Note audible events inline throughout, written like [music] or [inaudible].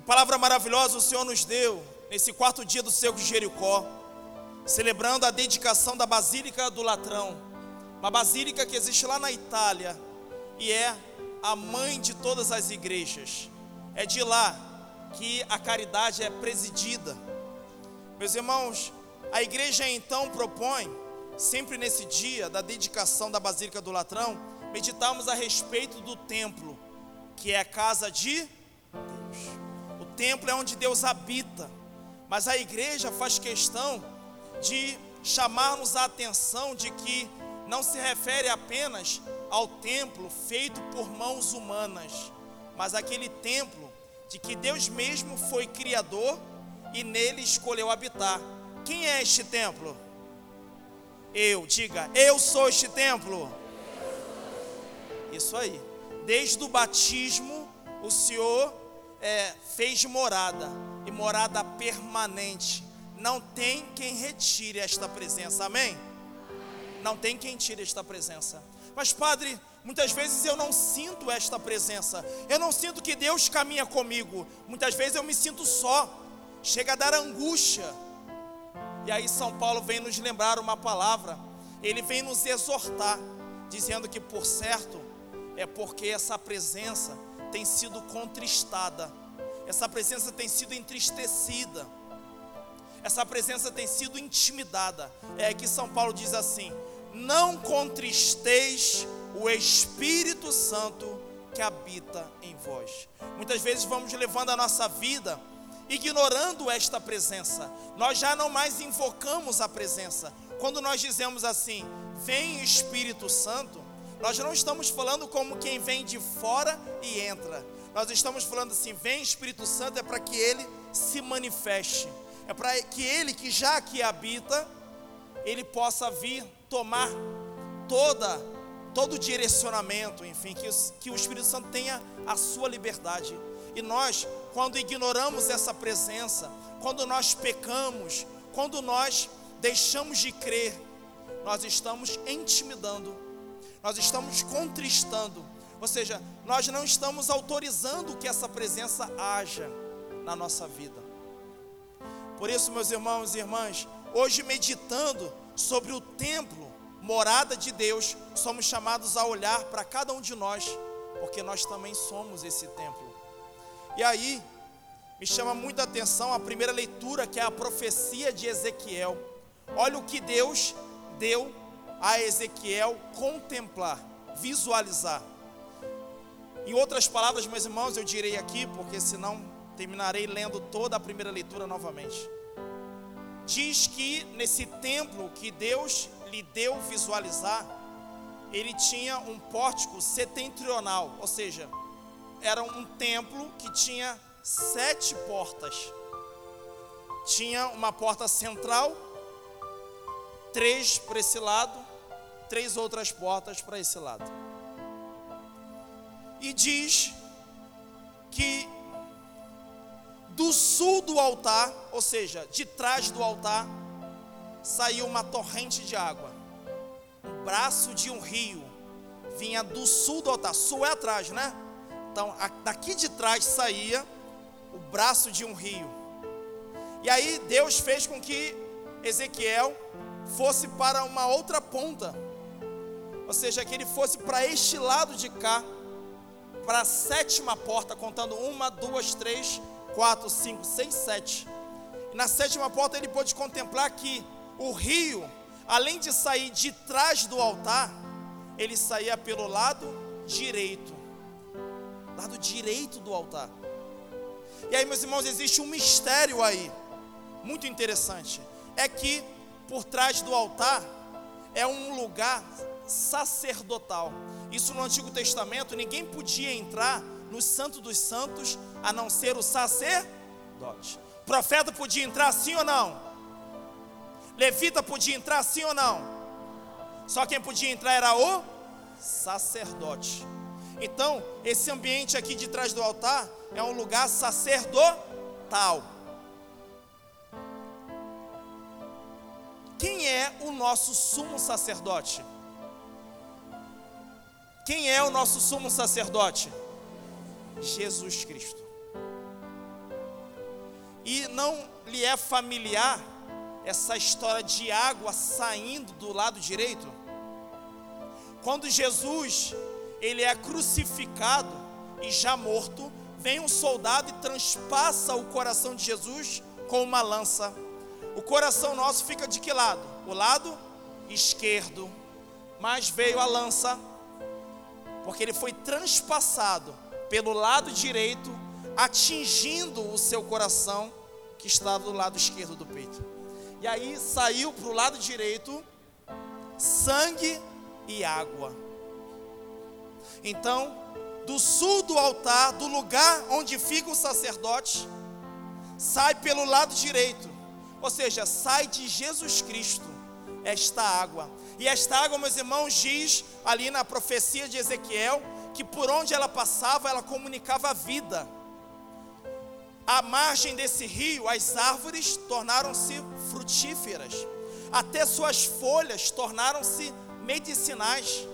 Que palavra maravilhosa o Senhor nos deu nesse quarto dia do cerco de Jericó, celebrando a dedicação da Basílica do Latrão, uma basílica que existe lá na Itália e é a mãe de todas as igrejas. É de lá que a caridade é presidida. Meus irmãos, a igreja então propõe, sempre nesse dia da dedicação da Basílica do Latrão, meditarmos a respeito do templo, que é a casa de templo é onde Deus habita, mas a igreja faz questão de chamar-nos a atenção de que não se refere apenas ao templo feito por mãos humanas, mas aquele templo de que Deus mesmo foi criador e nele escolheu habitar. Quem é este templo? Eu, diga, eu sou este templo. Isso aí. Desde o batismo, o Senhor é, fez morada e morada permanente. Não tem quem retire esta presença. Amém? Não tem quem tire esta presença. Mas, Padre, muitas vezes eu não sinto esta presença. Eu não sinto que Deus caminha comigo. Muitas vezes eu me sinto só. Chega a dar angústia. E aí São Paulo vem nos lembrar uma palavra. Ele vem nos exortar, dizendo que por certo é porque essa presença tem sido contristada. Essa presença tem sido entristecida. Essa presença tem sido intimidada. É que São Paulo diz assim: não contristeis o Espírito Santo que habita em vós. Muitas vezes vamos levando a nossa vida ignorando esta presença. Nós já não mais invocamos a presença. Quando nós dizemos assim, vem Espírito Santo, nós não estamos falando como quem vem de fora e entra. Nós estamos falando assim, vem Espírito Santo é para que ele se manifeste. É para que ele que já aqui habita, ele possa vir tomar toda todo o direcionamento, enfim, que, que o Espírito Santo tenha a sua liberdade. E nós, quando ignoramos essa presença, quando nós pecamos, quando nós deixamos de crer, nós estamos intimidando, nós estamos contristando, ou seja, nós não estamos autorizando que essa presença haja na nossa vida. Por isso, meus irmãos e irmãs, hoje meditando sobre o templo, morada de Deus, somos chamados a olhar para cada um de nós, porque nós também somos esse templo. E aí, me chama muita atenção a primeira leitura, que é a profecia de Ezequiel. Olha o que Deus deu a Ezequiel contemplar, visualizar. Em outras palavras, meus irmãos, eu direi aqui, porque senão terminarei lendo toda a primeira leitura novamente diz que nesse templo que Deus lhe deu visualizar, ele tinha um pórtico setentrional, ou seja, era um templo que tinha sete portas. Tinha uma porta central, três para esse lado, três outras portas para esse lado. E diz que do sul do altar, ou seja, de trás do altar, saiu uma torrente de água. Um braço de um rio vinha do sul do altar. Sul é atrás, né? Então, daqui de trás saía o braço de um rio. E aí Deus fez com que Ezequiel fosse para uma outra ponta. Ou seja, que ele fosse para este lado de cá, para a sétima porta, contando uma, duas, três, 4, 5, 6, 7. E na sétima porta ele pôde contemplar que o rio, além de sair de trás do altar, ele saía pelo lado direito. Lado direito do altar. E aí, meus irmãos, existe um mistério aí, muito interessante. É que por trás do altar é um lugar sacerdotal. Isso no Antigo Testamento, ninguém podia entrar no Santo dos Santos, a não ser o sacerdote. O profeta podia entrar sim ou não? Levita podia entrar sim ou não? Só quem podia entrar era o sacerdote. Então, esse ambiente aqui de trás do altar é um lugar sacerdotal. Quem é o nosso sumo sacerdote? Quem é o nosso sumo sacerdote? Jesus Cristo. E não lhe é familiar essa história de água saindo do lado direito? Quando Jesus ele é crucificado e já morto, vem um soldado e transpassa o coração de Jesus com uma lança. O coração nosso fica de que lado? O lado esquerdo. Mas veio a lança, porque ele foi transpassado pelo lado direito, atingindo o seu coração, que estava do lado esquerdo do peito. E aí saiu para o lado direito sangue e água. Então, do sul do altar, do lugar onde fica o sacerdote, sai pelo lado direito, ou seja, sai de Jesus Cristo esta água. E esta água, meus irmãos, diz ali na profecia de Ezequiel que por onde ela passava, ela comunicava a vida. À margem desse rio, as árvores tornaram-se frutíferas, até suas folhas tornaram-se medicinais,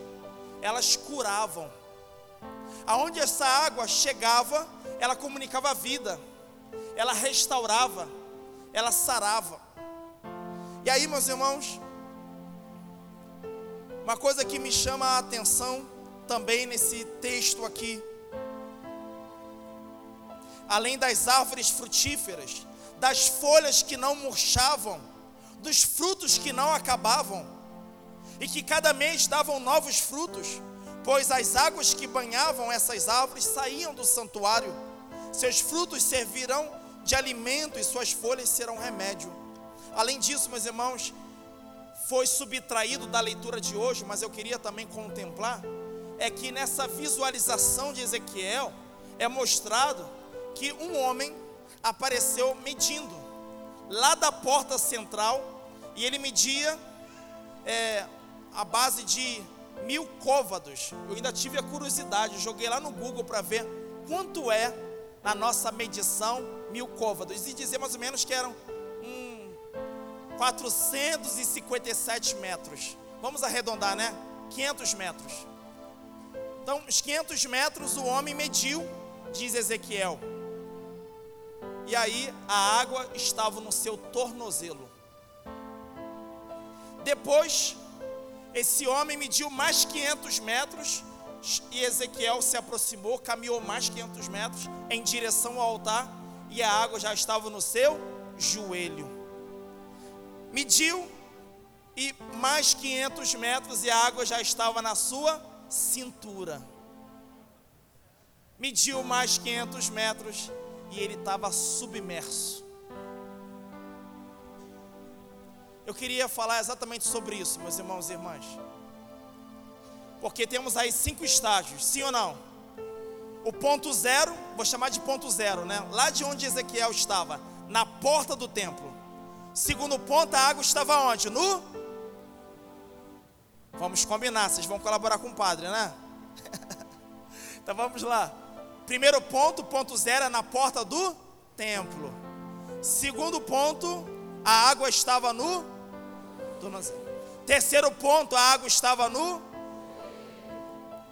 elas curavam. Aonde essa água chegava, ela comunicava a vida, ela restaurava, ela sarava. E aí, meus irmãos, uma coisa que me chama a atenção também nesse texto aqui, além das árvores frutíferas, das folhas que não murchavam, dos frutos que não acabavam, e que cada mês davam novos frutos, pois as águas que banhavam essas árvores saíam do santuário, seus frutos servirão de alimento e suas folhas serão remédio. Além disso, meus irmãos, foi subtraído da leitura de hoje, mas eu queria também contemplar, é que nessa visualização de Ezequiel é mostrado que um homem apareceu medindo lá da porta central e ele media é, a base de mil côvados. Eu ainda tive a curiosidade, joguei lá no Google para ver quanto é na nossa medição mil côvados e dizer mais ou menos que eram 457 metros. Vamos arredondar, né? 500 metros. Então, os 500 metros o homem mediu, diz Ezequiel. E aí a água estava no seu tornozelo. Depois, esse homem mediu mais 500 metros e Ezequiel se aproximou, caminhou mais 500 metros em direção ao altar e a água já estava no seu joelho. Mediu e mais 500 metros e a água já estava na sua cintura. Mediu mais 500 metros e ele estava submerso. Eu queria falar exatamente sobre isso, meus irmãos e irmãs. Porque temos aí cinco estágios, sim ou não? O ponto zero, vou chamar de ponto zero, né? Lá de onde Ezequiel estava, na porta do templo. Segundo ponto, a água estava onde? No. Vamos combinar, vocês vão colaborar com o padre, né? [laughs] então vamos lá. Primeiro ponto, ponto zero, é na porta do templo. Segundo ponto, a água estava no Terceiro ponto, a água estava no.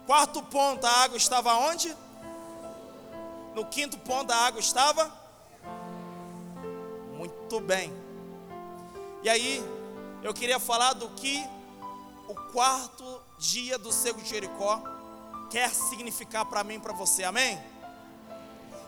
Quarto ponto, a água estava onde? No quinto ponto, a água estava. Muito bem. E aí, eu queria falar do que o quarto dia do cego de Jericó quer significar para mim e para você, amém?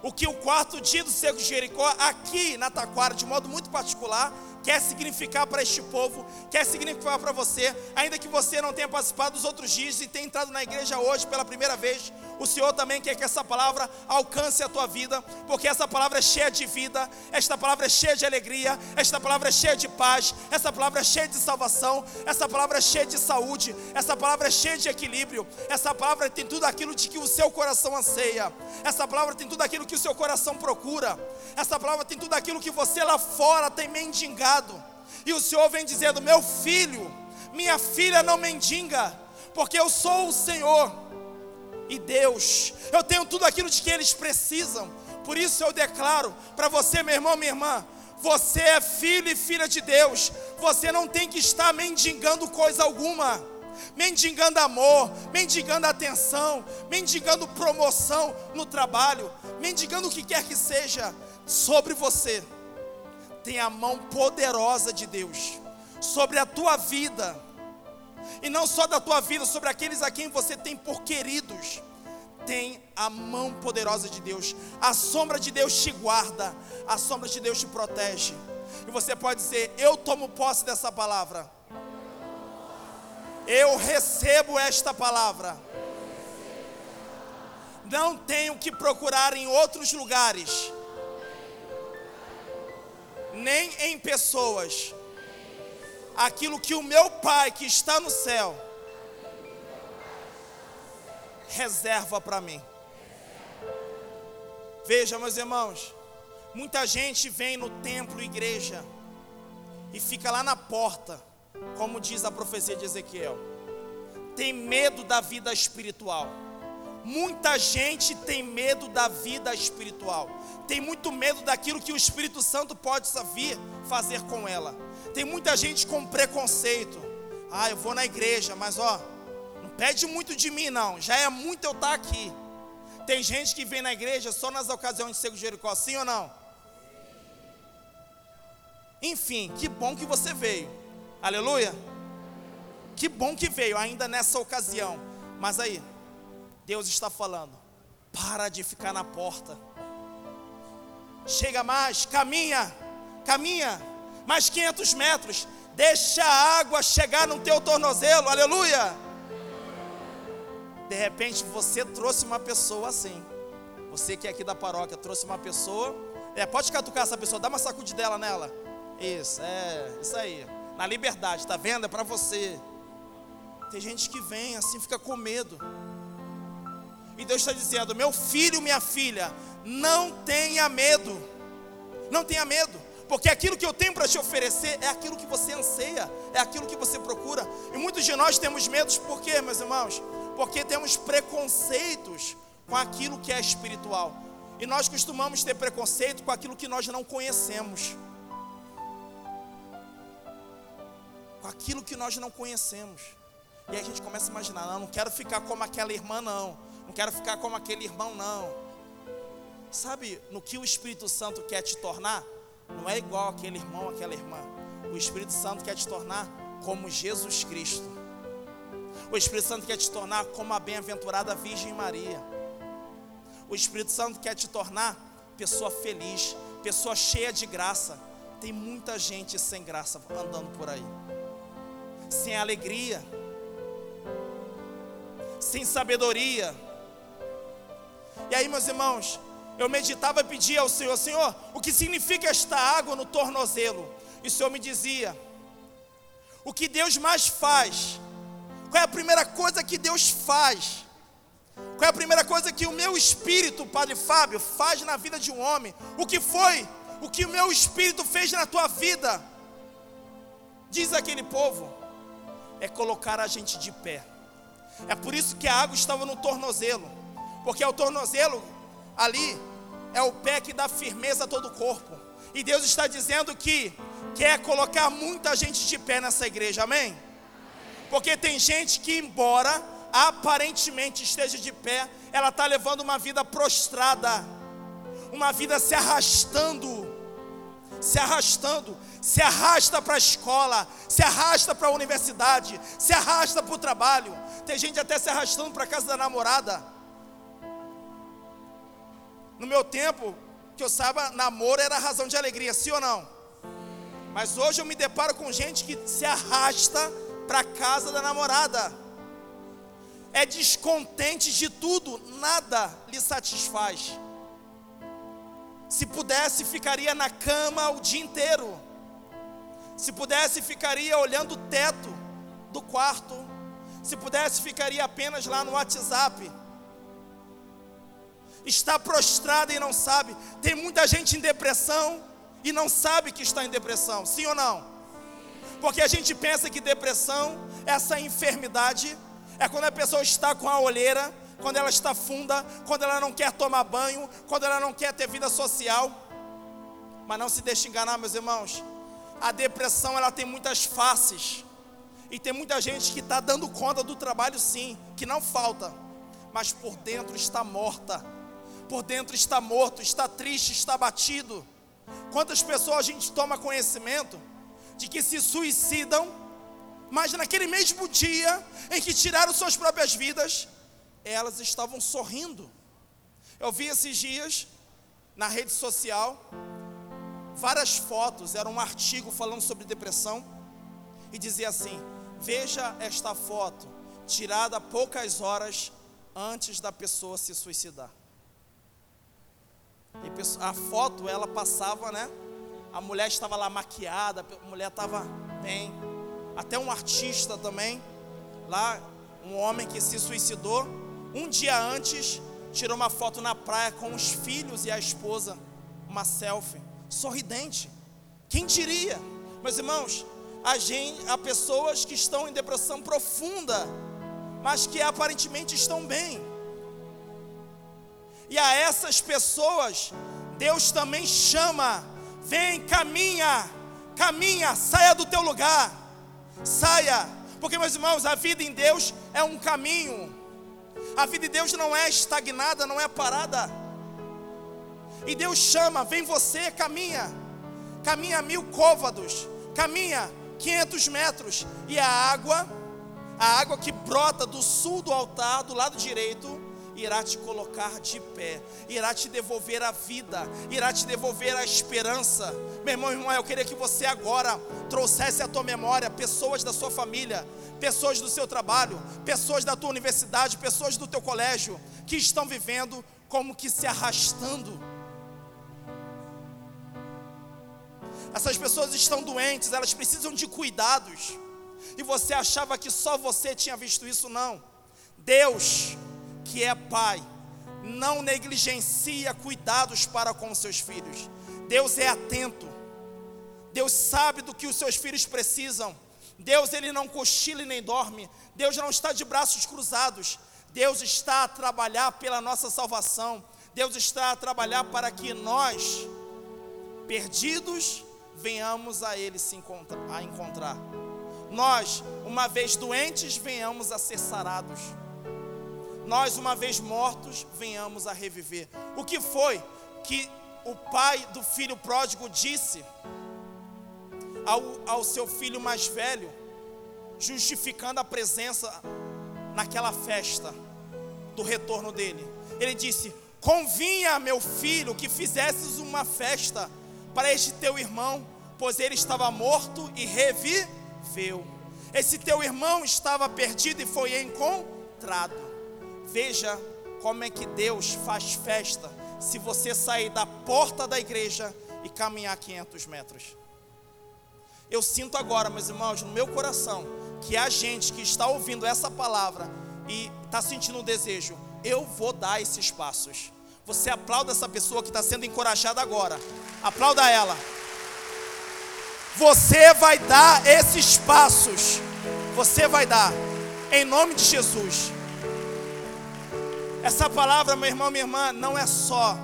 O que o quarto dia do cego de Jericó, aqui na Taquara, de modo muito particular, quer significar para este povo, quer significar para você, ainda que você não tenha participado dos outros dias e tenha entrado na igreja hoje pela primeira vez, o Senhor também quer que essa palavra alcance a tua vida, porque essa palavra é cheia de vida, esta palavra é cheia de alegria, esta palavra é cheia de paz, essa palavra é cheia de salvação, essa palavra é cheia de saúde, essa palavra é cheia de equilíbrio, essa palavra tem tudo aquilo de que o seu coração anseia, essa palavra tem tudo aquilo que o seu coração procura, essa palavra tem tudo aquilo que você lá fora tem mendigado, e o Senhor vem dizendo: Meu filho, minha filha não mendiga, porque eu sou o Senhor e Deus. Eu tenho tudo aquilo de que eles precisam. Por isso eu declaro para você, meu irmão, minha irmã, você é filho e filha de Deus. Você não tem que estar mendigando coisa alguma. Mendigando amor, mendigando atenção, mendigando promoção no trabalho, mendigando o que quer que seja sobre você. Tem a mão poderosa de Deus sobre a tua vida, e não só da tua vida, sobre aqueles a quem você tem por queridos. Tem a mão poderosa de Deus, a sombra de Deus te guarda, a sombra de Deus te protege. E você pode dizer: Eu tomo posse dessa palavra. Eu recebo esta palavra. Não tenho que procurar em outros lugares, nem em pessoas, aquilo que o meu Pai que está no céu reserva para mim. Veja, meus irmãos, muita gente vem no templo, igreja, e fica lá na porta, como diz a profecia de Ezequiel, tem medo da vida espiritual. Muita gente tem medo da vida espiritual, tem muito medo daquilo que o Espírito Santo pode vir fazer com ela. Tem muita gente com preconceito. Ah, eu vou na igreja, mas ó, não pede muito de mim não. Já é muito eu estar aqui. Tem gente que vem na igreja só nas ocasiões de Sego Jericó, sim ou não? Enfim, que bom que você veio. Aleluia. Que bom que veio ainda nessa ocasião. Mas aí, Deus está falando: para de ficar na porta. Chega mais, caminha, caminha mais 500 metros, deixa a água chegar no teu tornozelo, aleluia. De repente você trouxe uma pessoa assim, você que é aqui da paróquia trouxe uma pessoa, é, pode catucar essa pessoa, dá uma sacudidela nela, isso, é, isso aí, na liberdade, tá vendo? É para você. Tem gente que vem assim, fica com medo. E Deus está dizendo: meu filho, minha filha, não tenha medo, não tenha medo. Porque aquilo que eu tenho para te oferecer é aquilo que você anseia, é aquilo que você procura. E muitos de nós temos medos, por quê, meus irmãos? Porque temos preconceitos com aquilo que é espiritual. E nós costumamos ter preconceito com aquilo que nós não conhecemos. Com aquilo que nós não conhecemos. E aí a gente começa a imaginar, não, não quero ficar como aquela irmã, não. Não quero ficar como aquele irmão, não. Sabe no que o Espírito Santo quer te tornar? não é igual aquele irmão, aquela irmã. O Espírito Santo quer te tornar como Jesus Cristo. O Espírito Santo quer te tornar como a bem-aventurada Virgem Maria. O Espírito Santo quer te tornar pessoa feliz, pessoa cheia de graça. Tem muita gente sem graça andando por aí, sem alegria, sem sabedoria. E aí, meus irmãos, eu meditava e pedia ao Senhor: Senhor, o que significa esta água no tornozelo? E o Senhor me dizia: O que Deus mais faz? Qual é a primeira coisa que Deus faz? Qual é a primeira coisa que o meu espírito, Padre Fábio, faz na vida de um homem? O que foi? O que o meu espírito fez na tua vida? Diz aquele povo: é colocar a gente de pé. É por isso que a água estava no tornozelo, porque é o tornozelo ali é o pé que dá firmeza a todo o corpo. E Deus está dizendo que quer colocar muita gente de pé nessa igreja, amém? Porque tem gente que, embora aparentemente esteja de pé, ela está levando uma vida prostrada, uma vida se arrastando, se arrastando, se arrasta para a escola, se arrasta para a universidade, se arrasta para o trabalho. Tem gente até se arrastando para a casa da namorada. No meu tempo, que eu saiba, namoro era razão de alegria, sim ou não? Mas hoje eu me deparo com gente que se arrasta para casa da namorada. É descontente de tudo, nada lhe satisfaz. Se pudesse, ficaria na cama o dia inteiro. Se pudesse, ficaria olhando o teto do quarto. Se pudesse, ficaria apenas lá no WhatsApp está prostrada e não sabe. Tem muita gente em depressão e não sabe que está em depressão, sim ou não? Porque a gente pensa que depressão, essa enfermidade, é quando a pessoa está com a olheira, quando ela está funda, quando ela não quer tomar banho, quando ela não quer ter vida social. Mas não se deixe enganar, meus irmãos. A depressão ela tem muitas faces. E tem muita gente que está dando conta do trabalho, sim, que não falta, mas por dentro está morta por dentro está morto, está triste, está batido, Quantas pessoas a gente toma conhecimento de que se suicidam, mas naquele mesmo dia em que tiraram suas próprias vidas, elas estavam sorrindo. Eu vi esses dias na rede social várias fotos, era um artigo falando sobre depressão e dizia assim: Veja esta foto, tirada poucas horas antes da pessoa se suicidar. A foto ela passava, né? A mulher estava lá maquiada, a mulher estava bem. Até um artista também, lá, um homem que se suicidou, um dia antes, tirou uma foto na praia com os filhos e a esposa, uma selfie, sorridente. Quem diria? Meus irmãos, a gente, há pessoas que estão em depressão profunda, mas que aparentemente estão bem. E a essas pessoas, Deus também chama: vem, caminha, caminha, saia do teu lugar, saia, porque meus irmãos, a vida em Deus é um caminho, a vida em Deus não é estagnada, não é parada, e Deus chama: vem você, caminha, caminha mil côvados, caminha 500 metros, e a água, a água que brota do sul do altar, do lado direito, irá te colocar de pé, irá te devolver a vida, irá te devolver a esperança. Meu irmão, irmã, eu queria que você agora trouxesse à tua memória pessoas da sua família, pessoas do seu trabalho, pessoas da tua universidade, pessoas do teu colégio, que estão vivendo como que se arrastando. Essas pessoas estão doentes, elas precisam de cuidados. E você achava que só você tinha visto isso? Não. Deus que é pai, não negligencia cuidados para com seus filhos. Deus é atento. Deus sabe do que os seus filhos precisam. Deus ele não cochila e nem dorme. Deus não está de braços cruzados. Deus está a trabalhar pela nossa salvação. Deus está a trabalhar para que nós, perdidos, venhamos a Ele se a encontrar. Nós, uma vez doentes, venhamos a ser sarados nós, uma vez mortos, venhamos a reviver. O que foi que o pai do filho pródigo disse ao, ao seu filho mais velho, justificando a presença naquela festa do retorno dele? Ele disse: Convinha, meu filho, que fizesses uma festa para este teu irmão, pois ele estava morto e reviveu. Esse teu irmão estava perdido e foi encontrado. Veja como é que Deus faz festa se você sair da porta da igreja e caminhar 500 metros. Eu sinto agora, meus irmãos, no meu coração, que há gente que está ouvindo essa palavra e está sentindo um desejo. Eu vou dar esses passos. Você aplauda essa pessoa que está sendo encorajada agora. Aplauda ela. Você vai dar esses passos. Você vai dar. Em nome de Jesus. Essa palavra, meu irmão, minha irmã, não é só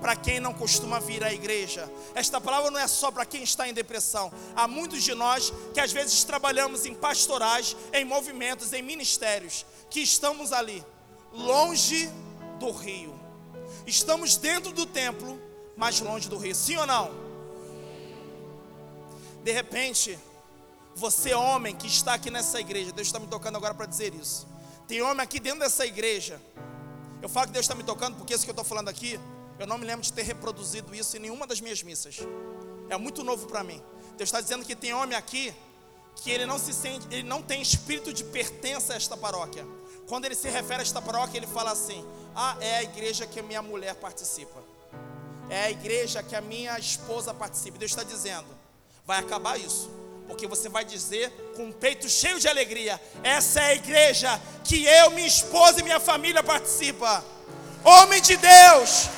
para quem não costuma vir à igreja. Esta palavra não é só para quem está em depressão. Há muitos de nós que às vezes trabalhamos em pastorais, em movimentos, em ministérios, que estamos ali, longe do rio. Estamos dentro do templo, mas longe do rio. Sim ou não? De repente, você, homem que está aqui nessa igreja, Deus está me tocando agora para dizer isso. Tem homem aqui dentro dessa igreja eu falo que Deus está me tocando porque isso que eu estou falando aqui, eu não me lembro de ter reproduzido isso em nenhuma das minhas missas. É muito novo para mim. Deus está dizendo que tem homem aqui que ele não se sente, ele não tem espírito de pertença a esta paróquia. Quando ele se refere a esta paróquia, ele fala assim: Ah, é a igreja que a minha mulher participa. É a igreja que a minha esposa participa. Deus está dizendo: vai acabar isso porque você vai dizer com o peito cheio de alegria: essa é a igreja que eu, minha esposa e minha família participa. Homem de Deus,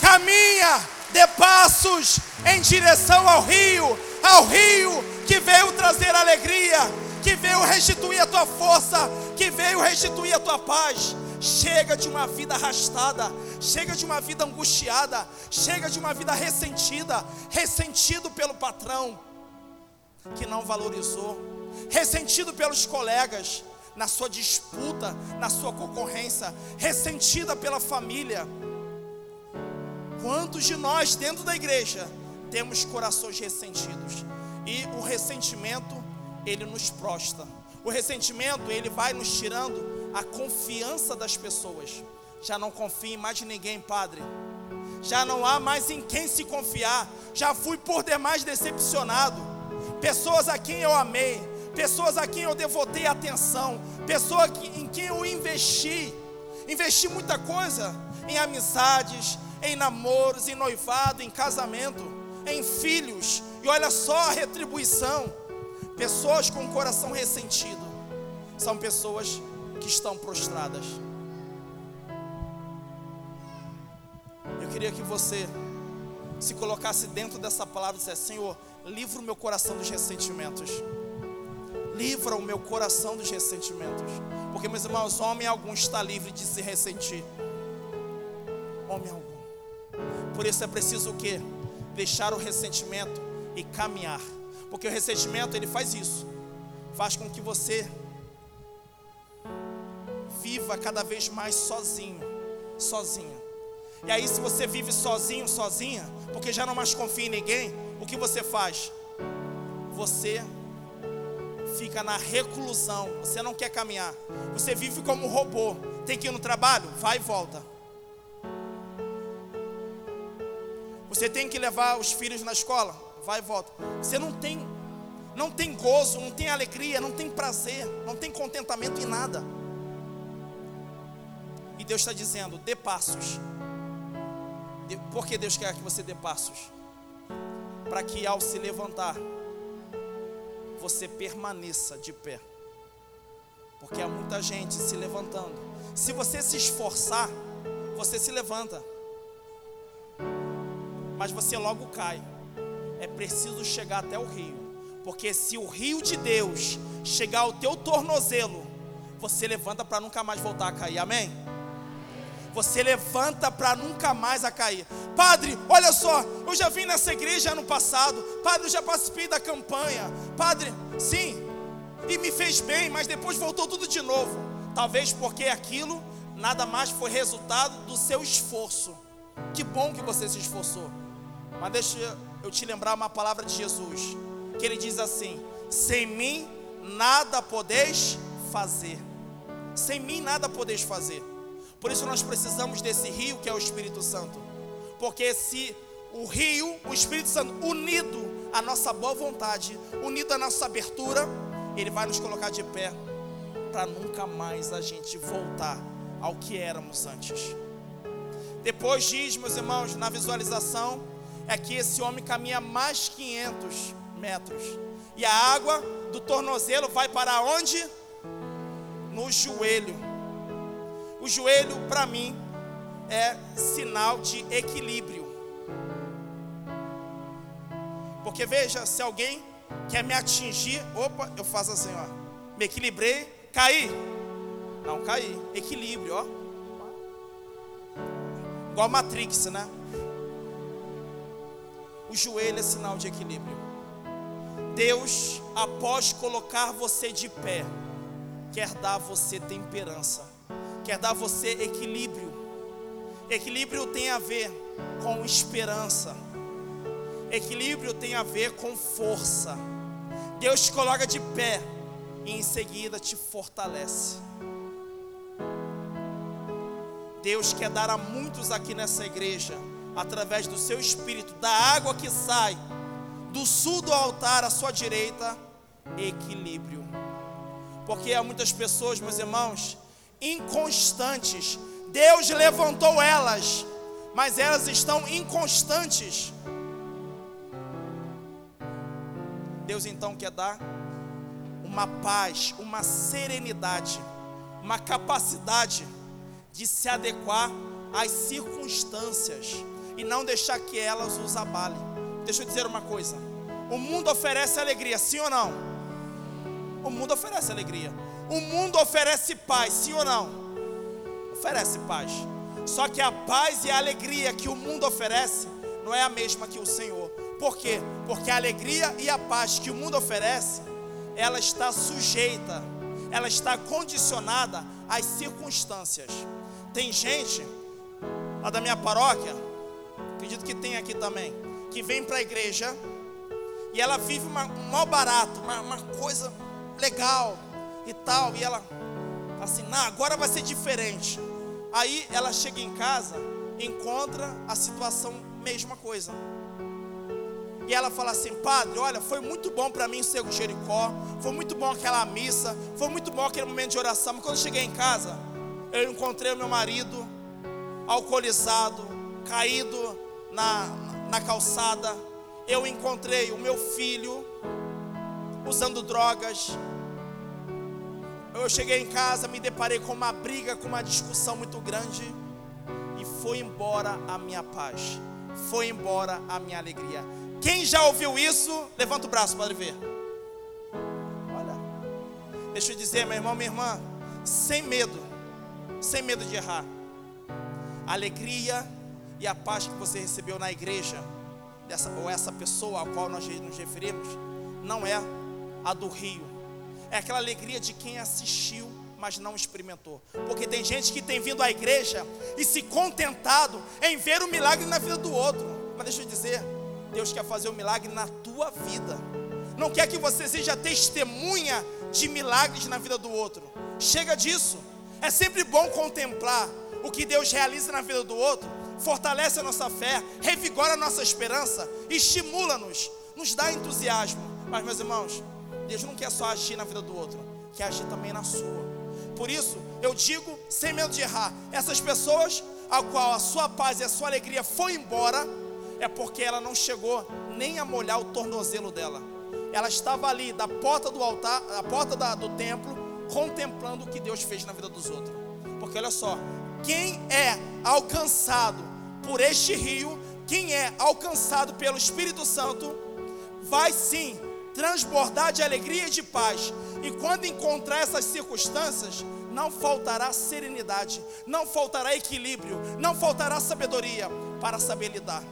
caminha, dê passos em direção ao rio, ao rio que veio trazer alegria, que veio restituir a tua força, que veio restituir a tua paz. Chega de uma vida arrastada, chega de uma vida angustiada, chega de uma vida ressentida, ressentido pelo patrão, que não valorizou, ressentido pelos colegas, na sua disputa, na sua concorrência, ressentida pela família. Quantos de nós dentro da igreja temos corações ressentidos. E o ressentimento, ele nos prostra. O ressentimento, ele vai nos tirando a confiança das pessoas. Já não confio em mais ninguém, Padre. Já não há mais em quem se confiar. Já fui por demais decepcionado. Pessoas a quem eu amei, pessoas a quem eu devotei atenção, pessoas em quem eu investi. Investi muita coisa em amizades, em namoros, em noivado, em casamento, em filhos. E olha só a retribuição. Pessoas com o coração ressentido são pessoas que estão prostradas. Eu queria que você se colocasse dentro dessa palavra e dissesse: Senhor, livra o meu coração dos ressentimentos. Livra o meu coração dos ressentimentos. Porque, meus irmãos, homem algum está livre de se ressentir. Homem algum. Por isso é preciso o quê? Deixar o ressentimento e caminhar. Porque o ressentimento ele faz isso. Faz com que você viva cada vez mais sozinho, sozinho. E aí se você vive sozinho, sozinha, porque já não mais confia em ninguém, o que você faz? Você fica na reclusão, você não quer caminhar. Você vive como um robô. Tem que ir no trabalho? Vai e volta. Você tem que levar os filhos na escola? Vai e volta. Você não tem não tem gozo, não tem alegria, não tem prazer, não tem contentamento em nada. E Deus está dizendo: dê passos. Por que Deus quer que você dê passos? Para que ao se levantar, você permaneça de pé. Porque há muita gente se levantando. Se você se esforçar, você se levanta. Mas você logo cai. É preciso chegar até o rio. Porque se o rio de Deus chegar ao teu tornozelo, você levanta para nunca mais voltar a cair. Amém? Você levanta para nunca mais a cair. Padre, olha só, eu já vim nessa igreja ano passado. Padre, eu já participei da campanha. Padre, sim, e me fez bem, mas depois voltou tudo de novo. Talvez porque aquilo nada mais foi resultado do seu esforço. Que bom que você se esforçou. Mas deixa eu te lembrar uma palavra de Jesus que ele diz assim: sem mim nada podeis fazer. Sem mim nada podeis fazer. Por isso nós precisamos desse rio que é o Espírito Santo. Porque se o rio, o Espírito Santo, unido à nossa boa vontade, unido à nossa abertura, ele vai nos colocar de pé para nunca mais a gente voltar ao que éramos antes. Depois diz, meus irmãos, na visualização, é que esse homem caminha mais 500 metros. E a água do tornozelo vai para onde? No joelho. O joelho, para mim, é sinal de equilíbrio. Porque veja, se alguém quer me atingir, opa, eu faço assim, ó. Me equilibrei, caí. Não caí, equilíbrio, ó. Igual Matrix, né? O joelho é sinal de equilíbrio. Deus, após colocar você de pé, quer dar a você temperança, quer dar a você equilíbrio. Equilíbrio tem a ver com esperança. Equilíbrio tem a ver com força. Deus te coloca de pé e em seguida te fortalece. Deus quer dar a muitos aqui nessa igreja, através do seu espírito, da água que sai do sul do altar à sua direita, equilíbrio. Porque há muitas pessoas, meus irmãos, inconstantes. Deus levantou elas, mas elas estão inconstantes. Deus então quer dar uma paz, uma serenidade, uma capacidade de se adequar às circunstâncias e não deixar que elas os abalem. Deixa eu dizer uma coisa: o mundo oferece alegria, sim ou não? O mundo oferece alegria. O mundo oferece paz, sim ou não? Oferece paz. Só que a paz e a alegria que o mundo oferece não é a mesma que o Senhor. Por quê? Porque a alegria e a paz que o mundo oferece, ela está sujeita, ela está condicionada às circunstâncias. Tem gente lá da minha paróquia, acredito que tem aqui também, que vem para a igreja e ela vive uma, um mal barato, uma, uma coisa legal e tal, e ela assim, não, agora vai ser diferente. Aí ela chega em casa, encontra a situação mesma coisa. E ela fala assim: Padre, olha, foi muito bom para mim ser o Jericó, foi muito bom aquela missa, foi muito bom aquele momento de oração. Mas quando cheguei em casa, eu encontrei o meu marido alcoolizado, caído na, na calçada. Eu encontrei o meu filho usando drogas. Eu cheguei em casa, me deparei com uma briga, com uma discussão muito grande. E foi embora a minha paz. Foi embora a minha alegria. Quem já ouviu isso, levanta o braço para ver. Olha, deixa eu dizer, meu irmão, minha irmã, sem medo, sem medo de errar. A alegria e a paz que você recebeu na igreja, dessa, ou essa pessoa a qual nós nos referimos, não é a do rio, é aquela alegria de quem assistiu, mas não experimentou. Porque tem gente que tem vindo à igreja e se contentado em ver o milagre na vida do outro. Mas deixa eu dizer, Deus quer fazer um milagre na tua vida. Não quer que você seja testemunha de milagres na vida do outro. Chega disso. É sempre bom contemplar o que Deus realiza na vida do outro, fortalece a nossa fé, revigora a nossa esperança, estimula-nos, nos dá entusiasmo. Mas, meus irmãos, Deus não quer só agir na vida do outro, quer agir também na sua. Por isso, eu digo, sem medo de errar, essas pessoas a qual a sua paz e a sua alegria foi embora, é porque ela não chegou nem a molhar o tornozelo dela. Ela estava ali da porta do altar, a porta da, do templo, contemplando o que Deus fez na vida dos outros. Porque olha só, quem é alcançado por este rio, quem é alcançado pelo Espírito Santo, vai sim transbordar de alegria e de paz. E quando encontrar essas circunstâncias, não faltará serenidade, não faltará equilíbrio, não faltará sabedoria para saber lidar.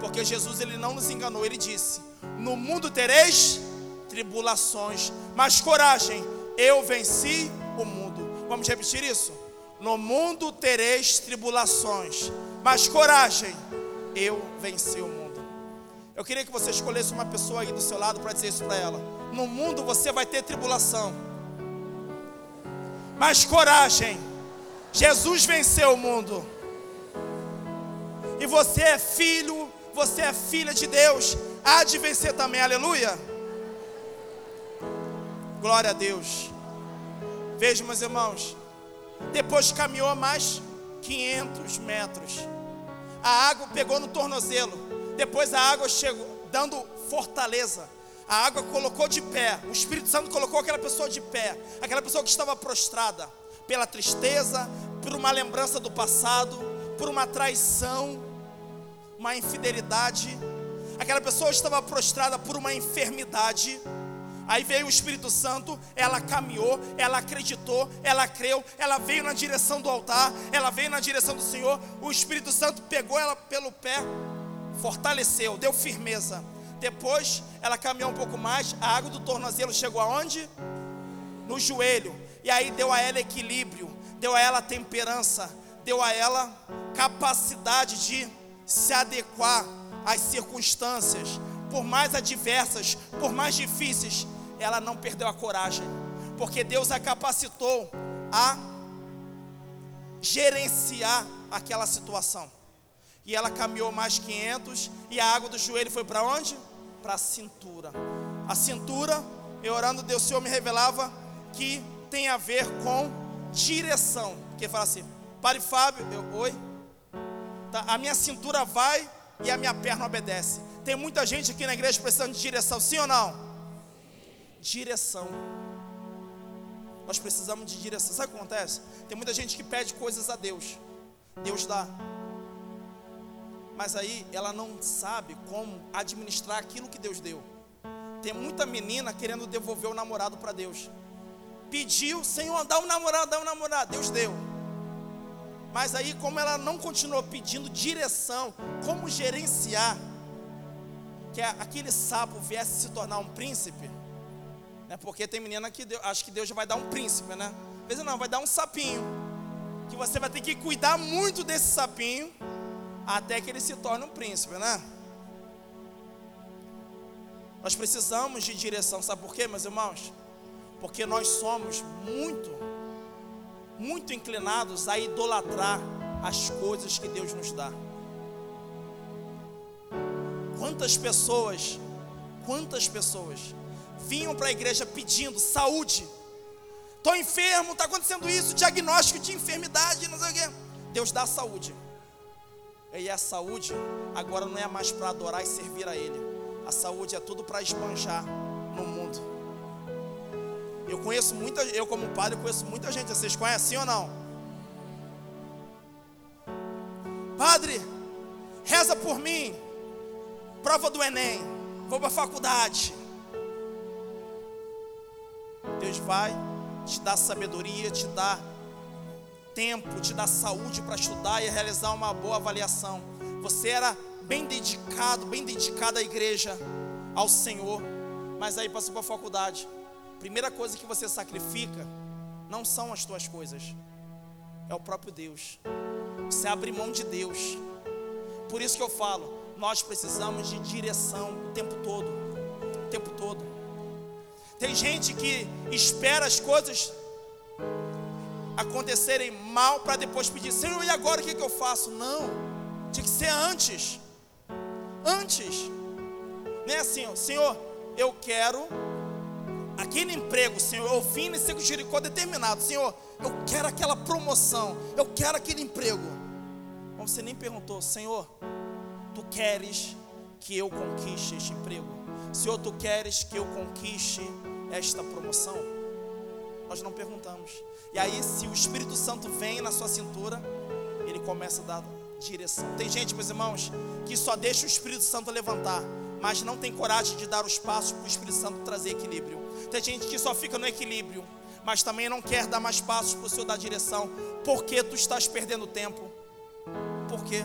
Porque Jesus ele não nos enganou, ele disse: "No mundo tereis tribulações, mas coragem, eu venci o mundo". Vamos repetir isso? No mundo tereis tribulações, mas coragem, eu venci o mundo. Eu queria que você escolhesse uma pessoa aí do seu lado para dizer isso para ela. No mundo você vai ter tribulação, mas coragem, Jesus venceu o mundo. E você é filho você é filha de Deus, há de vencer também, aleluia. Glória a Deus. Veja, meus irmãos, depois caminhou mais 500 metros, a água pegou no tornozelo, depois a água chegou, dando fortaleza. A água colocou de pé, o Espírito Santo colocou aquela pessoa de pé, aquela pessoa que estava prostrada pela tristeza, por uma lembrança do passado, por uma traição, uma infidelidade, aquela pessoa estava prostrada por uma enfermidade. Aí veio o Espírito Santo, ela caminhou, ela acreditou, ela creu, ela veio na direção do altar, ela veio na direção do Senhor. O Espírito Santo pegou ela pelo pé, fortaleceu, deu firmeza. Depois ela caminhou um pouco mais, a água do tornozelo chegou aonde? No joelho. E aí deu a ela equilíbrio, deu a ela temperança, deu a ela capacidade de se adequar às circunstâncias, por mais adversas, por mais difíceis, ela não perdeu a coragem, porque Deus a capacitou a gerenciar aquela situação. E ela caminhou mais 500 e a água do joelho foi para onde? Para a cintura. A cintura, eu orando, Deus Senhor me revelava que tem a ver com direção. Porque fala assim, pare Fábio, eu, oi? Tá? A minha cintura vai e a minha perna obedece. Tem muita gente aqui na igreja precisando de direção, sim ou não? Direção. Nós precisamos de direção. Sabe o que acontece? Tem muita gente que pede coisas a Deus. Deus dá. Mas aí ela não sabe como administrar aquilo que Deus deu. Tem muita menina querendo devolver o namorado para Deus. Pediu, Senhor, dá um namorado, dá um namorado. Deus deu. Mas aí, como ela não continuou pedindo direção, como gerenciar, que aquele sapo viesse se tornar um príncipe, né? porque tem menina que Deus, acha que Deus vai dar um príncipe, né? Às vezes não, vai dar um sapinho, que você vai ter que cuidar muito desse sapinho, até que ele se torne um príncipe, né? Nós precisamos de direção, sabe por quê, meus irmãos? Porque nós somos muito, muito inclinados a idolatrar as coisas que Deus nos dá. Quantas pessoas, quantas pessoas vinham para a igreja pedindo saúde? Estou enfermo, está acontecendo isso, diagnóstico de enfermidade, não sei o quê. Deus dá saúde. E a saúde agora não é mais para adorar e servir a Ele. A saúde é tudo para esbanjar no mundo. Eu conheço muita, eu como padre conheço muita gente. Vocês conhecem ou não? Padre, reza por mim. Prova do Enem. Vou para a faculdade. Deus vai te dar sabedoria, te dar tempo, te dar saúde para estudar e realizar uma boa avaliação. Você era bem dedicado, bem dedicado à igreja, ao Senhor, mas aí passou para a faculdade. Primeira coisa que você sacrifica não são as tuas coisas, é o próprio Deus. Você abre mão de Deus. Por isso que eu falo, nós precisamos de direção o tempo todo, o tempo todo. Tem gente que espera as coisas acontecerem mal para depois pedir, Senhor, e agora o que, que eu faço? Não, tinha que ser antes. Antes. Nem assim, ó, Senhor, eu quero aquele emprego, Senhor. Eu vim nesse Jericó determinado, Senhor. Eu quero aquela promoção, eu quero aquele emprego. Mas você nem perguntou, Senhor, tu queres que eu conquiste este emprego? Senhor, tu queres que eu conquiste esta promoção? Nós não perguntamos. E aí, se o Espírito Santo vem na sua cintura, ele começa a dar direção. Tem gente, meus irmãos, que só deixa o Espírito Santo levantar, mas não tem coragem de dar os passos para o Espírito Santo trazer equilíbrio. Tem gente que só fica no equilíbrio, mas também não quer dar mais passos para o Senhor dar direção. Porque tu estás perdendo tempo? Por quê?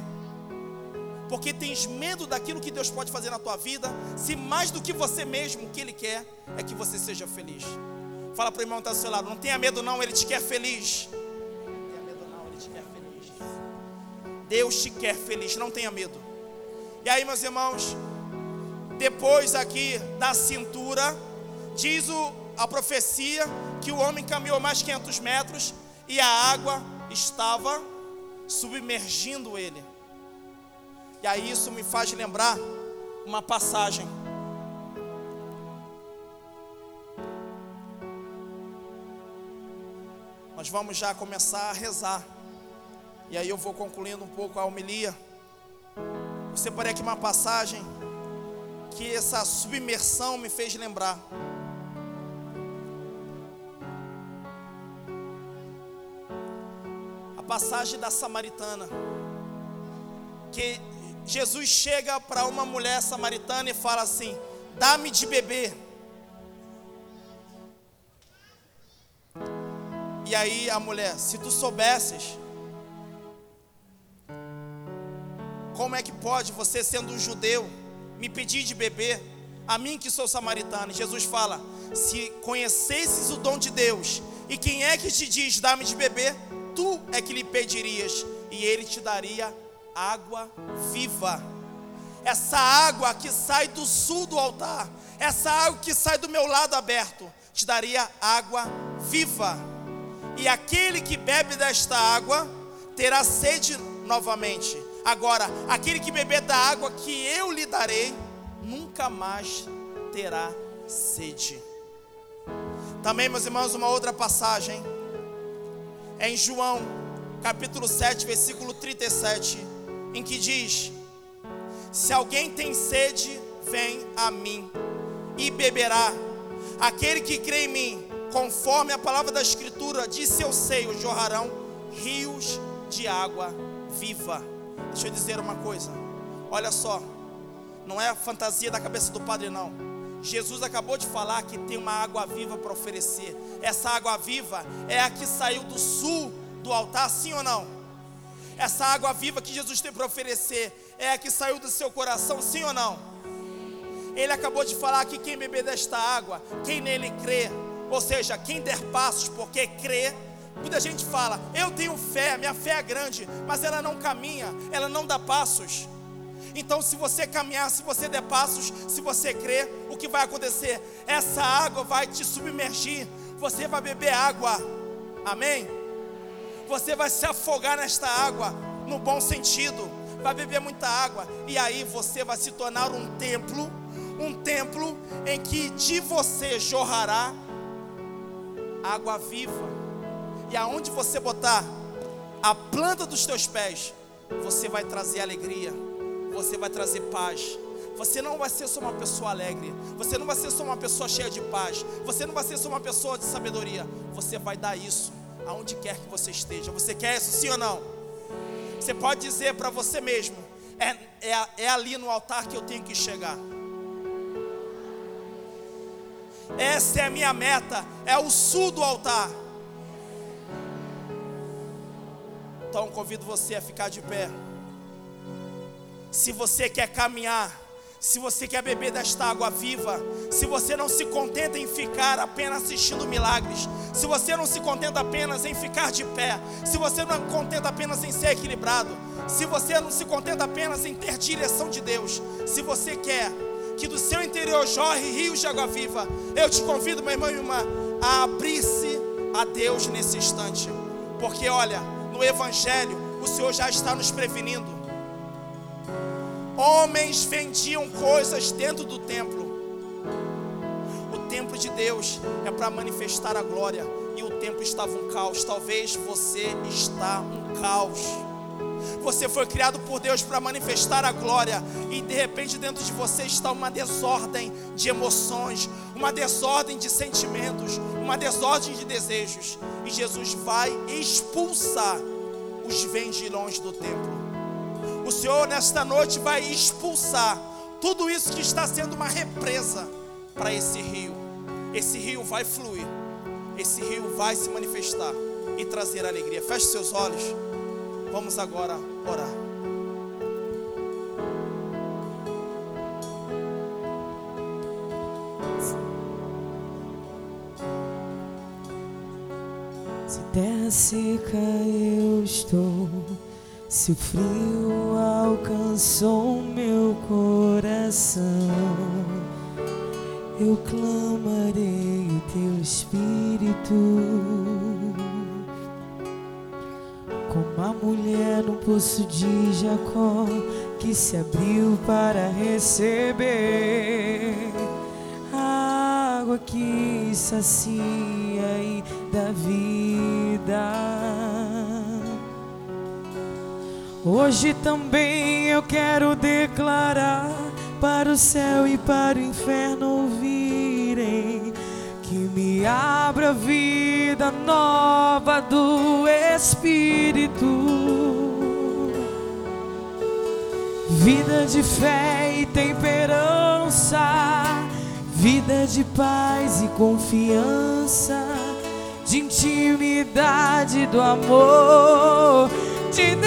Porque tens medo daquilo que Deus pode fazer na tua vida, se mais do que você mesmo, que Ele quer é que você seja feliz. Fala para o irmão que está do seu lado, não tenha medo não, Ele te quer feliz. Não tenha medo não, Ele te quer feliz. Deus te quer feliz, não tenha medo. E aí, meus irmãos, depois aqui da cintura, diz o, a profecia que o homem caminhou mais 500 metros e a água estava submergindo ele. E aí isso me faz lembrar uma passagem Nós vamos já começar a rezar. E aí eu vou concluindo um pouco a homilia. Eu separei aqui uma passagem que essa submersão me fez lembrar. A passagem da samaritana. Que Jesus chega para uma mulher samaritana e fala assim: Dá-me de beber. E aí a mulher, se tu soubesses, como é que pode você, sendo um judeu, me pedir de beber, a mim que sou samaritano? Jesus fala: se conhecesses o dom de Deus, e quem é que te diz, dá-me de beber, tu é que lhe pedirias, e ele te daria água viva. Essa água que sai do sul do altar, essa água que sai do meu lado aberto, te daria água viva e aquele que bebe desta água terá sede novamente. Agora, aquele que beber da água que eu lhe darei, nunca mais terá sede. Também, meus irmãos, uma outra passagem é em João, capítulo 7, versículo 37, em que diz: Se alguém tem sede, vem a mim e beberá. Aquele que crê em mim, conforme a palavra da Escritura, de seu seio jorrarão rios de água viva. Deixa eu dizer uma coisa, olha só, não é a fantasia da cabeça do padre, não. Jesus acabou de falar que tem uma água viva para oferecer. Essa água viva é a que saiu do sul do altar, sim ou não? Essa água viva que Jesus tem para oferecer é a que saiu do seu coração, sim ou não? Ele acabou de falar que quem beber desta água, quem nele crê, ou seja, quem der passos porque crê, Muita gente fala, eu tenho fé, minha fé é grande, mas ela não caminha, ela não dá passos. Então, se você caminhar, se você der passos, se você crer, o que vai acontecer? Essa água vai te submergir, você vai beber água, amém? Você vai se afogar nesta água, no bom sentido, vai beber muita água, e aí você vai se tornar um templo, um templo em que de você jorrará água viva. E aonde você botar a planta dos teus pés, você vai trazer alegria, você vai trazer paz. Você não vai ser só uma pessoa alegre, você não vai ser só uma pessoa cheia de paz, você não vai ser só uma pessoa de sabedoria, você vai dar isso aonde quer que você esteja. Você quer isso, sim ou não? Você pode dizer para você mesmo: é, é, é ali no altar que eu tenho que chegar. Essa é a minha meta, é o sul do altar. Então convido você a ficar de pé. Se você quer caminhar, se você quer beber desta água viva, se você não se contenta em ficar apenas assistindo milagres, se você não se contenta apenas em ficar de pé, se você não se contenta apenas em ser equilibrado, se você não se contenta apenas em ter direção de Deus, se você quer que do seu interior jorre rios de água viva, eu te convido, meu irmão e irmã, a abrir-se a Deus nesse instante, porque olha, no Evangelho, o Senhor já está nos prevenindo. Homens vendiam coisas dentro do templo. O templo de Deus é para manifestar a glória, e o templo estava um caos. Talvez você está um caos. Você foi criado por Deus para manifestar a glória, e de repente dentro de você está uma desordem de emoções, uma desordem de sentimentos, uma desordem de desejos, e Jesus vai expulsar os vendilhões do templo. O Senhor nesta noite vai expulsar tudo isso que está sendo uma represa para esse rio. Esse rio vai fluir, esse rio vai se manifestar e trazer alegria. Feche seus olhos. Vamos agora orar. Se terra seca eu estou, se o frio alcançou meu coração, eu clamarei o teu espírito como a mulher no poço de Jacó que se abriu para receber a água que sacia e dá vida. Hoje também eu quero declarar para o céu e para o inferno ouvirem que me abra vida nova do Espírito, vida de fé e temperança, vida de paz e confiança, de intimidade do amor de Deus.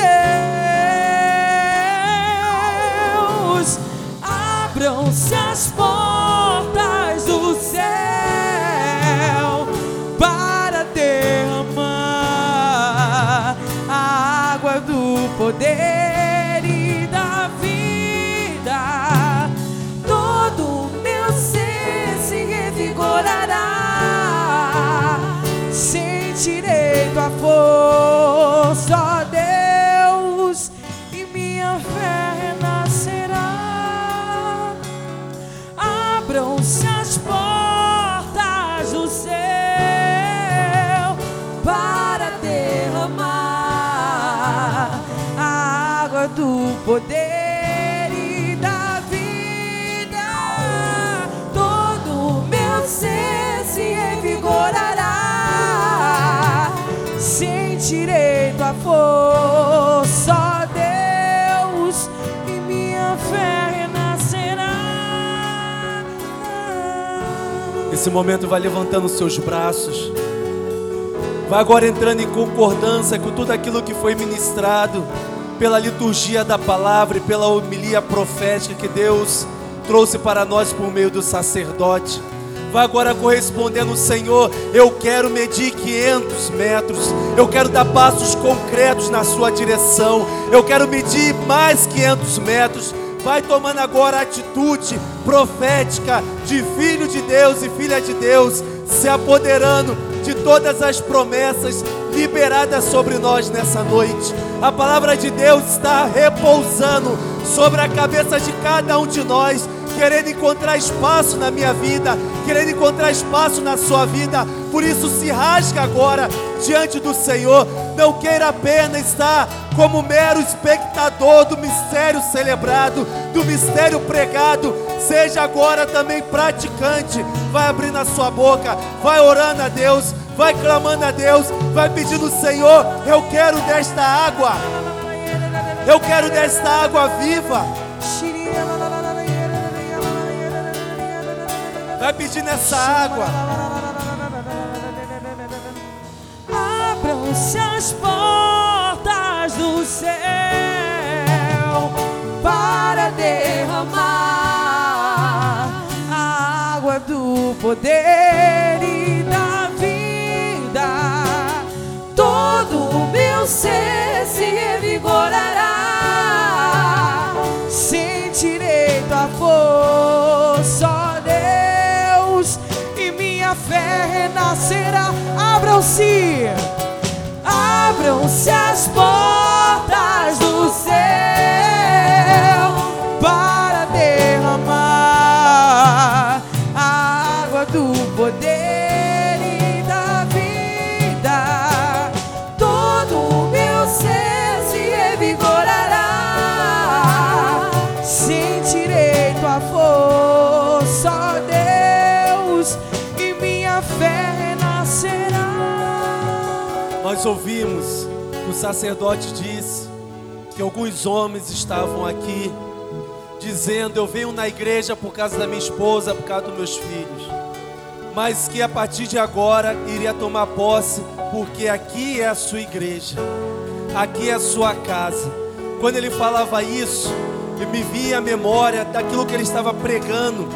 Abram-se as portas poder poder e da vida. Todo meu ser se revigorará. Sentirei tua força, Deus, e minha fé renascerá. Esse momento vai levantando os seus braços. Vai agora entrando em concordância com tudo aquilo que foi ministrado pela liturgia da palavra e pela homilia profética que Deus trouxe para nós por meio do sacerdote. Vai agora correspondendo, Senhor. Eu quero medir 500 metros. Eu quero dar passos concretos na sua direção. Eu quero medir mais 500 metros. Vai tomando agora a atitude profética de filho de Deus e filha de Deus, se apoderando de todas as promessas liberadas sobre nós nessa noite. A palavra de Deus está repousando sobre a cabeça de cada um de nós querendo encontrar espaço na minha vida, querendo encontrar espaço na sua vida. Por isso, se rasga agora diante do Senhor. Não queira apenas estar como mero espectador do mistério celebrado, do mistério pregado. Seja agora também praticante. Vai abrindo a sua boca, vai orando a Deus, vai clamando a Deus, vai pedindo, Senhor, eu quero desta água. Eu quero desta água viva. Vai pedir nessa água. Abram-se as portas do céu para derramar a água do poder Abram-se, ouvimos que o sacerdote disse que alguns homens estavam aqui dizendo: Eu venho na igreja por causa da minha esposa, por causa dos meus filhos, mas que a partir de agora iria tomar posse, porque aqui é a sua igreja, aqui é a sua casa. Quando ele falava isso, eu me via a memória daquilo que ele estava pregando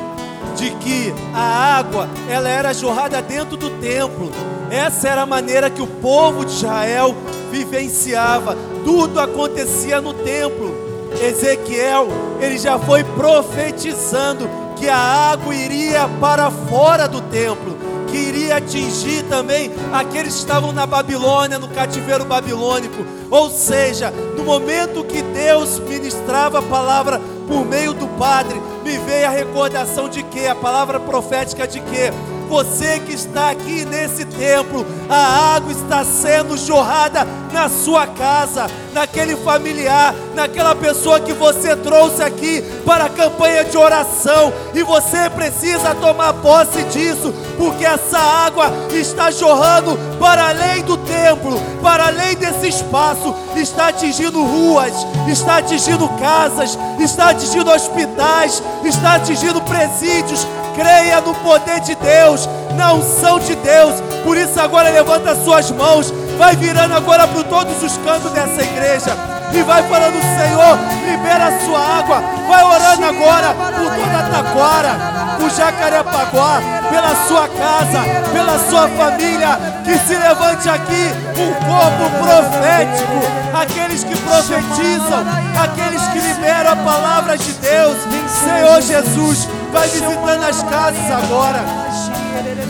de que a água ela era jorrada dentro do templo. Essa era a maneira que o povo de Israel vivenciava. Tudo acontecia no templo. Ezequiel, ele já foi profetizando que a água iria para fora do templo, que iria atingir também aqueles que estavam na Babilônia, no cativeiro babilônico. Ou seja, no momento que Deus ministrava a palavra por meio do Padre, me veio a recordação de que? A palavra profética de que? Você que está aqui nesse templo, a água está sendo jorrada na sua casa, naquele familiar, naquela pessoa que você trouxe aqui para a campanha de oração, e você precisa tomar posse disso, porque essa água está jorrando para além do templo, para além desse espaço, está atingindo ruas, está atingindo casas, está atingindo hospitais, está atingindo presídios. Creia no poder de Deus, na unção de Deus. Por isso agora levanta suas mãos, vai virando agora para todos os cantos dessa igreja e vai falando, Senhor, libera a sua água. Vai orando agora por toda a Taquara, por Jacarepaguá, pela sua casa, pela sua família. Que se levante aqui um corpo profético, aqueles que profetizam, aqueles que liberam a palavra de Deus. Senhor Jesus, vai visitando as casas agora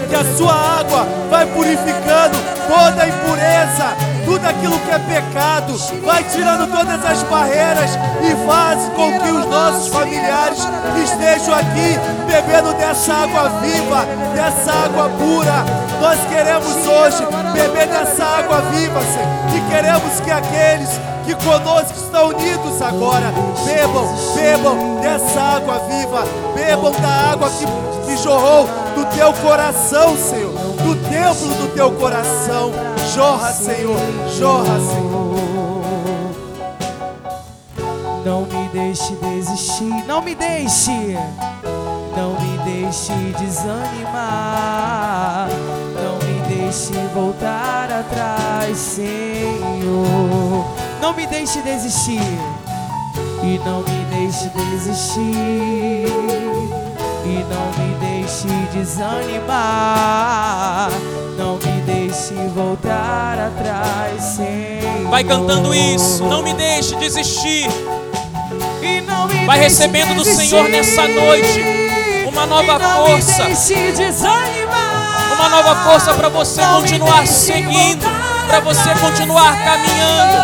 que a sua água vai purificando toda a impureza, tudo aquilo que é pecado, vai tirando todas as barreiras e faz com que os nossos familiares estejam aqui bebendo dessa água viva, dessa água pura. Nós queremos hoje beber dessa água viva, Senhor, e queremos que aqueles que conosco estão unidos agora. Bebam, bebam dessa água viva, bebam da água que, que jorrou do teu coração, Senhor, do templo do teu coração. Jorra, Senhor, jorra, Senhor. Não me deixe desistir, não me deixe, não me deixe desanimar, não me deixe voltar atrás, Senhor. Não me deixe desistir, e não me deixe desistir, e não me deixe desanimar. Não me deixe voltar atrás, Senhor. Vai cantando isso, não me deixe desistir. E não me Vai deixe recebendo do desistir. Senhor nessa noite uma nova E não força. Me deixe desanimar. Uma nova força para você Não continuar seguindo, para você continuar caminhando.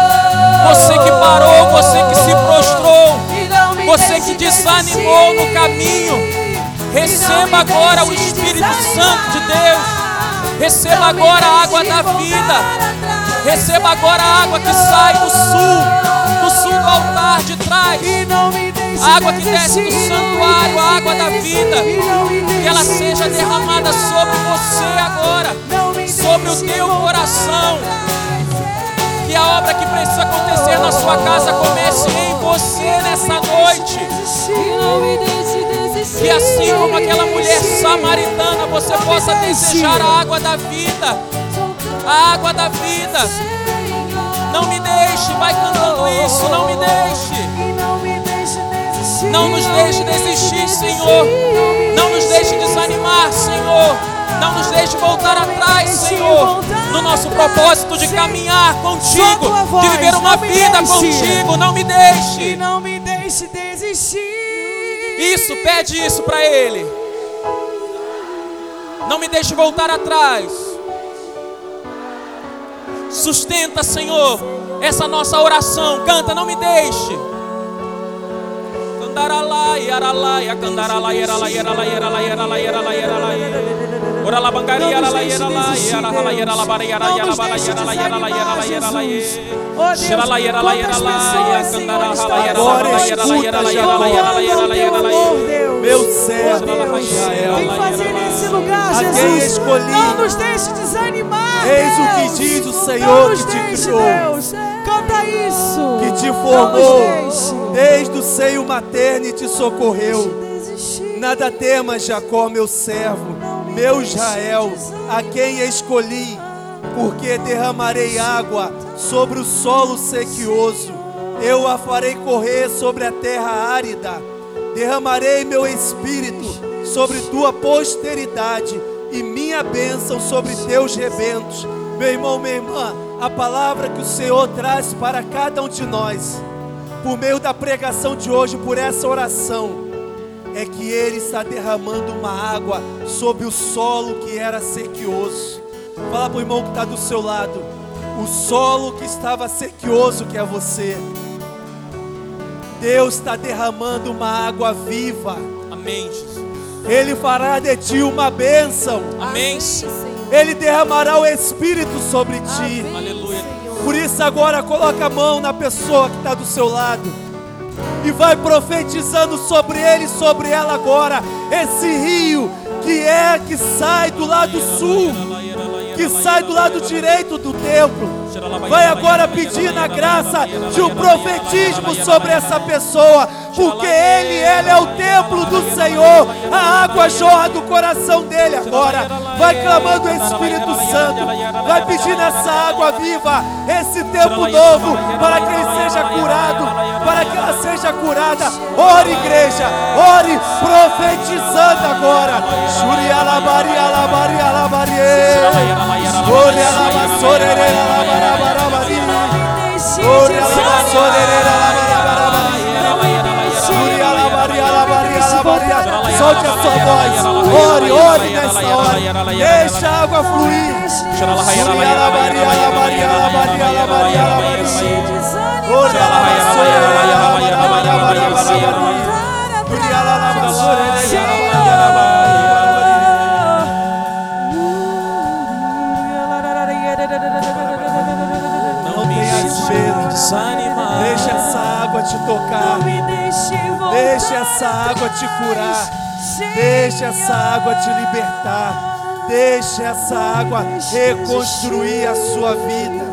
Você que parou, você que se prostrou, você que desanimou no caminho, receba agora o Espírito. Santo de Deus. Receba agora a água da vida. Receba agora a água que sai do sul, do sul do altar de trás. Água que desce do santuário, a água da vida. Que ela seja derramada sobre você agora, sobre o teu coração. Que a obra que precisa acontecer na sua casa comece em você nessa noite. Que assim como aquela mulher samaritana, você possa desejar a água da vida. A água da vida. Não me deixe, vai cantando isso, não me deixe. Não nos deixe desistir, Senhor. Não nos deixe desanimar, Senhor. Deixe voltar atrás, Senhor. No nosso propósito de caminhar contigo, de viver uma vida contigo. Não me deixe. não me deixe desistir. Isso, pede isso para Ele. Não me deixe voltar atrás. Sustenta, Senhor, essa nossa oração. Canta, não me deixe. Candaralai, aralai, candaralai, aralai, aralai, aralai, aralai, aralai, aralai. Meu servo Israel. vem fazer nesse lugar, A quem Jesus. escolhi. Não nos deixe desanimar, Eis o que diz o Senhor que te criou. Deus. Canta isso. que te formou desde o seio materno e te socorreu. Nada temas, Jacó, meu servo, meu Israel, a quem escolhi, porque derramarei água sobre o solo sequioso, eu a farei correr sobre a terra árida, derramarei meu espírito sobre tua posteridade e minha bênção sobre teus rebentos. Meu irmão, minha irmã, a palavra que o Senhor traz para cada um de nós, por meio da pregação de hoje, por essa oração, é que Ele está derramando uma água sobre o solo que era sequioso. Fala para o irmão que está do seu lado. O solo que estava sequioso, que é você. Deus está derramando uma água viva. Amém, Jesus. Ele fará de ti uma bênção. Amém. Ele derramará o Espírito sobre ti. Aleluia. Por isso agora coloca a mão na pessoa que está do seu lado e vai profetizando sobre ele e sobre ela agora esse rio que é que sai do lado sul, que sai do lado direito do templo. Vai agora pedir na graça de um profetismo sobre essa pessoa, porque ele, ele é o templo do Senhor. A água jorra do coração dele agora. Vai clamando o Espírito Santo, vai pedindo essa água viva, esse tempo novo, para que ele seja curado, para que ela seja curada. Ore, igreja, ore, profetizando agora. Shurialabari, alabari, alabari. Alabari, alabari, alabari. Solte a sua voz. Ore, ore nessa hora. Deixa a água fluir. Ore, Desanimar. Deixa essa água te tocar. Deixa essa água te curar. Deixa essa água te libertar. Deixa essa água reconstruir a sua vida.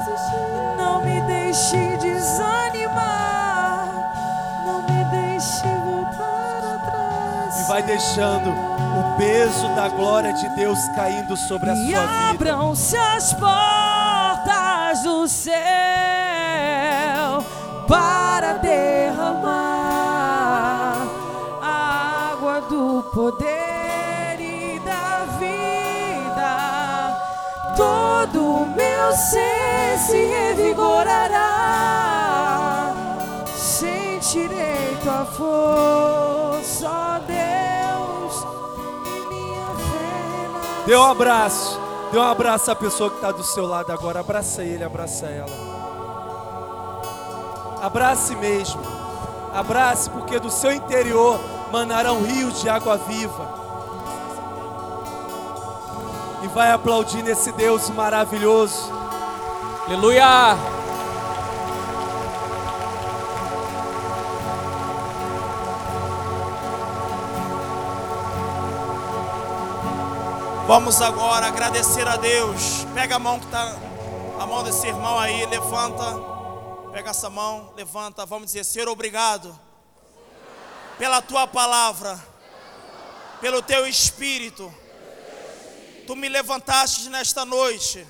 Não me deixe desanimar. Não me deixe voltar atrás. E vai deixando o peso da glória de Deus caindo sobre a E sua vida. abram-se as portas do céu para derramar a água do poder e da vida. Todo o meu ser se revigorará, sentirei tua força, ó Deus, e minha fé. Dê um abraço, dê um abraço à pessoa que está do seu lado agora, abraça ele, abraça ela. Abrace mesmo. Abrace, porque do seu interior manarão rios de água viva. E vai aplaudir nesse Deus maravilhoso. Aleluia. Vamos agora agradecer a Deus. Pega a mão que está, a mão desse irmão aí, levanta. Pega essa mão, levanta. Vamos dizer, Senhor, obrigado pela tua palavra, pelo teu espírito. Tu me levantaste nesta noite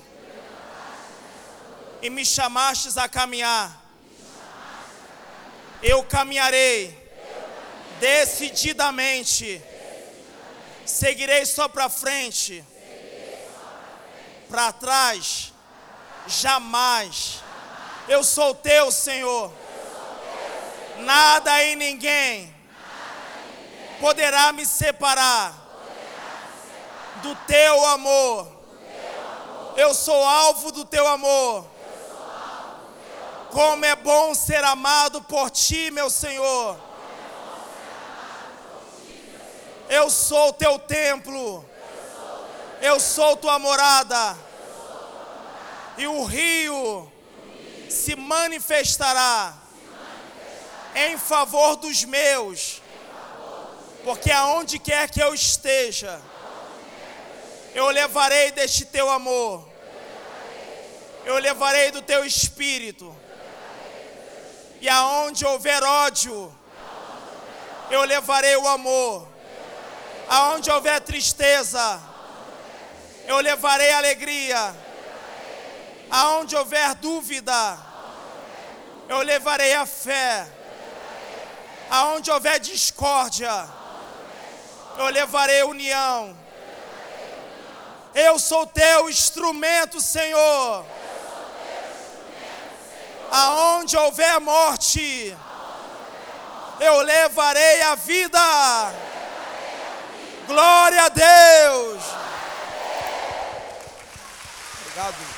e me chamastes a caminhar. Eu caminharei decididamente seguirei só para frente, para trás, jamais. Eu sou teu, Senhor. Nada e ninguém poderá me separar do teu amor. Eu sou alvo do teu amor. Como é bom ser amado por ti, meu Senhor. Eu sou o teu templo. Eu sou tua morada. E o rio se manifestará em favor dos meus. Porque aonde quer que eu esteja, eu levarei deste teu amor. Eu levarei do teu espírito. E aonde houver ódio, eu levarei o amor. Aonde houver tristeza, eu levarei alegria. Aonde houver dúvida, eu levarei a fé. Aonde houver discórdia, eu levarei união. Eu sou teu instrumento, Senhor. Aonde houver morte, eu levarei a vida. Glória a Deus. Obrigado.